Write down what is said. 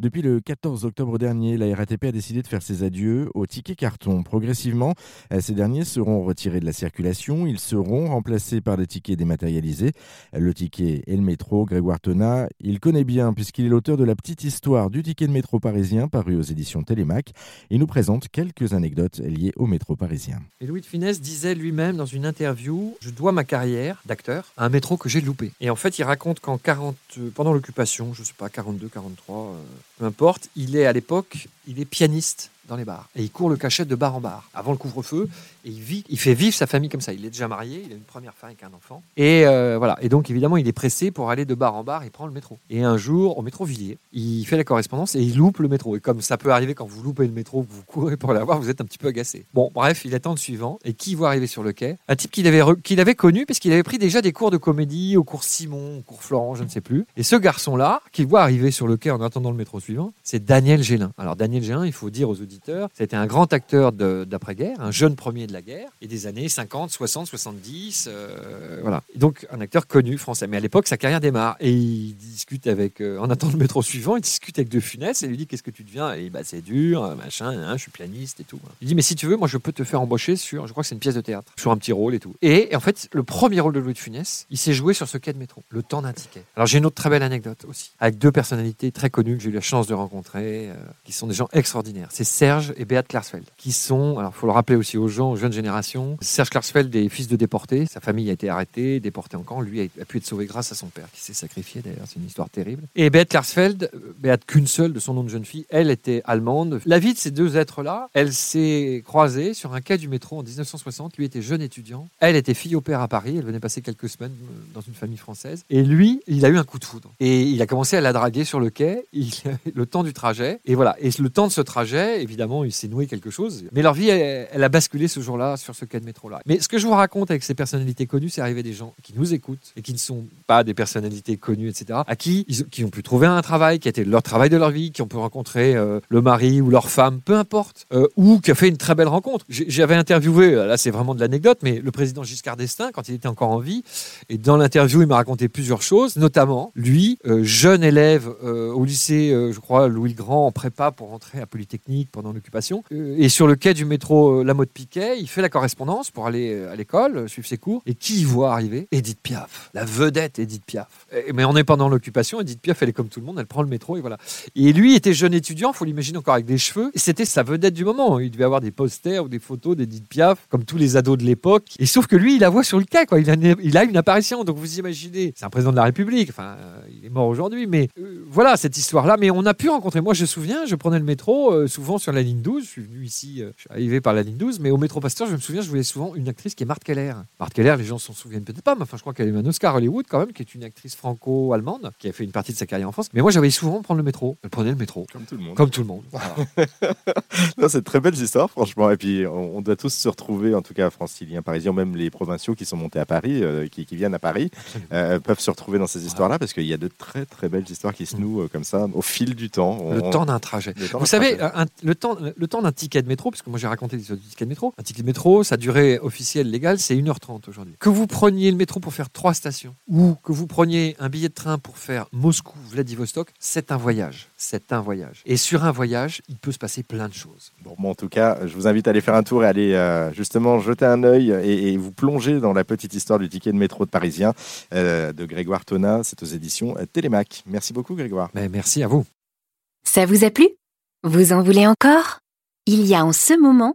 Depuis le 14 octobre dernier, la RATP a décidé de faire ses adieux aux tickets carton. Progressivement, euh, ces derniers seront retirés de la circulation. Ils seront remplacés par des tickets dématérialisés. Le ticket et le métro, Grégoire Tonat, il connaît bien puisqu'il est l'auteur de la petite histoire du ticket de métro parisien paru aux éditions Télémac. Il nous présente quelques anecdotes liées au métro parisien. Et Louis de Funès disait lui-même dans une interview Je dois ma carrière d'acteur à un métro que j'ai loupé. Et en fait, il raconte qu'en 40, pendant l'occupation, je sais pas, 42, 43, peu importe, il est à l'époque, il est pianiste dans les bars. Et il court le cachet de bar en bar, avant le couvre-feu. Et il, vit, il fait vivre sa famille comme ça. Il est déjà marié, il a une première femme avec un enfant. Et euh, voilà. Et donc, évidemment, il est pressé pour aller de bar en bar. Il prend le métro. Et un jour, au métro Villiers, il fait la correspondance et il loupe le métro. Et comme ça peut arriver quand vous loupez le métro, vous courez pour l'avoir, vous êtes un petit peu agacé. Bon, bref, il attend le suivant. Et qui voit arriver sur le quai? Un type qu'il avait, qu'il avait connu, parce qu'il avait pris déjà des cours de comédie au cours Simon, au cours Florent, je ne sais plus. Et ce garçon-là, qui voit arriver sur le quai en attendant le métro suivant, c'est Daniel Gélin. Alors, Daniel Gélin, il faut dire aux auditeurs, c'était un grand acteur d'après-guerre, un jeune premier de la guerre, et des années 50, 60, 70, voilà. Donc un acteur connu français. Mais à l'époque, sa carrière démarre, et il discute avec, euh, en attendant le métro suivant, il discute avec De Funès, et lui dit qu'est-ce que tu deviens? Et bah c'est dur, machin, hein, je suis pianiste et tout. Il dit mais si tu veux, moi je peux te faire embaucher sur, je crois que c'est une pièce de théâtre, sur un petit rôle et tout. Et, en fait, le premier rôle de Louis de Funès, il s'est joué sur ce quai de métro, le temps d'un ticket. Alors j'ai une autre très belle anecdote aussi, avec deux personnalités très connues que j'ai eu la chance de rencontrer, euh, qui sont des gens extraordinaires. C'est Serge et Beat Klarsfeld, qui sont, alors faut le rappeler aussi aux gens, aux jeunes générations, Serge Klarsfeld est fils de déportés, sa famille a été arrêtée, déportée en camp, lui a, pu être sauvé grâce à son père, qui s'est sacrifié d'ailleurs, c'est une histoire terrible. Et Beat Klarsfeld, Beat Kunzel, de son nom de jeune fille, elle était allemande. La vie de ces deux êtres-là, elle s'est croisée sur un quai du métro en 1960, lui était jeune étudiant, elle était fille au père à Paris, elle venait passer quelques semaines dans une famille française, et lui, il a eu un coup de foudre. Et il a commencé à la draguer sur le quai, le temps du trajet, et voilà. Et le temps de ce trajet, évidemment, il s'est noué quelque chose. Mais leur vie, elle, a basculé ce jour-là sur ce quai de métro-là. Mais ce que je vous raconte avec ces personnalités connues, c'est arrivé des gens qui nous écoutent et qui ne sont pas des personnalités connues, etc., à qui ils qui ont pu trouver un travail, qui a été leur travail de leur vie, qui ont pu rencontrer euh, le mari ou leur femme, peu importe, euh, ou qui a fait une très belle rencontre. J'avais interviewé, là c'est vraiment de l'anecdote, mais le président Giscard d'Estaing, quand il était encore en vie, et dans l'interview, il m'a raconté plusieurs choses, notamment, lui, euh, jeune élève au lycée, je crois, Louis Grand, en prépa pour rentrer à Polytechnique pendant l'occupation, et sur le quai du métro La Motte Piquet, il fait la correspondance pour aller à l'école, suivre ses cours, et qui y voit arriver? Edith Piaf, la vedette Edith Piaf. mais on est pendant l'occupation, Edith Piaf, elle est comme tout le monde, elle prend le métro, et voilà. Et lui était jeune étudiant, faut l'imaginer encore avec des cheveux, c'était sa vedette du moment. Il devait avoir des posters ou des photos d'Edith Piaf, comme tous les ados de l'époque. Et sauf que lui, il la voit sur le quai, quoi. Il a, une apparition, donc vous imaginez, c'est un président de la République, enfin, euh, il est mort aujourd'hui, mais euh, voilà cette histoire-là. Mais on a pu rencontrer, moi je me souviens, je prenais le métro euh, souvent sur la ligne 12, je suis venu ici, je suis arrivé par la ligne 12, mais au métro Pasteur, je me souviens, je voulais souvent une actrice qui est Marthe Keller. Marthe Keller, les gens s'en souviennent peut-être pas, mais enfin, je crois qu'elle a eu un Oscar Hollywood quand même, qui est une actrice franco-allemande, qui a fait une partie de sa carrière en France. Mais moi, j'avais souvent prendre le métro. Elle prenait le métro. Comme tout le monde. Comme tout le monde. c'est très belle histoire, franchement. Et puis, on, doit tous se retrouver, en tout cas, franciliens, parisiens, même les provinciaux qui sont montés à Paris, euh, qui, viennent à Paris, euh, peuvent se retrouver dans ces histoires-là, parce qu'il y a de très, très belles histoires qui se mm. nouent euh, comme ça, au fil du temps. le temps d'un trajet. Vous savez, le temps, le temps d'un ticket de métro, parce que moi, j'ai raconté l'histoire du ticket de métro. Un ticket de métro, sa durée officielle légale, c'est 1h30 aujourd'hui. Que vous preniez le métro pour faire trois stations, ou que vous preniez un billet de train pour faire Moscou-Vladivostok, c'est un voyage. C'est un voyage. Et sur un voyage, il peut se passer plein de choses. Bon, en tout cas, je vous invite à aller faire un tour et aller euh, justement jeter un œil et, vous plonger dans la petite histoire du ticket de métro de Parisien euh, de Grégoire Tonat. C'est aux éditions Télémac. Merci beaucoup, Grégoire. Mais merci à vous. Ça vous a plu? Vous en voulez encore? Il y a en ce moment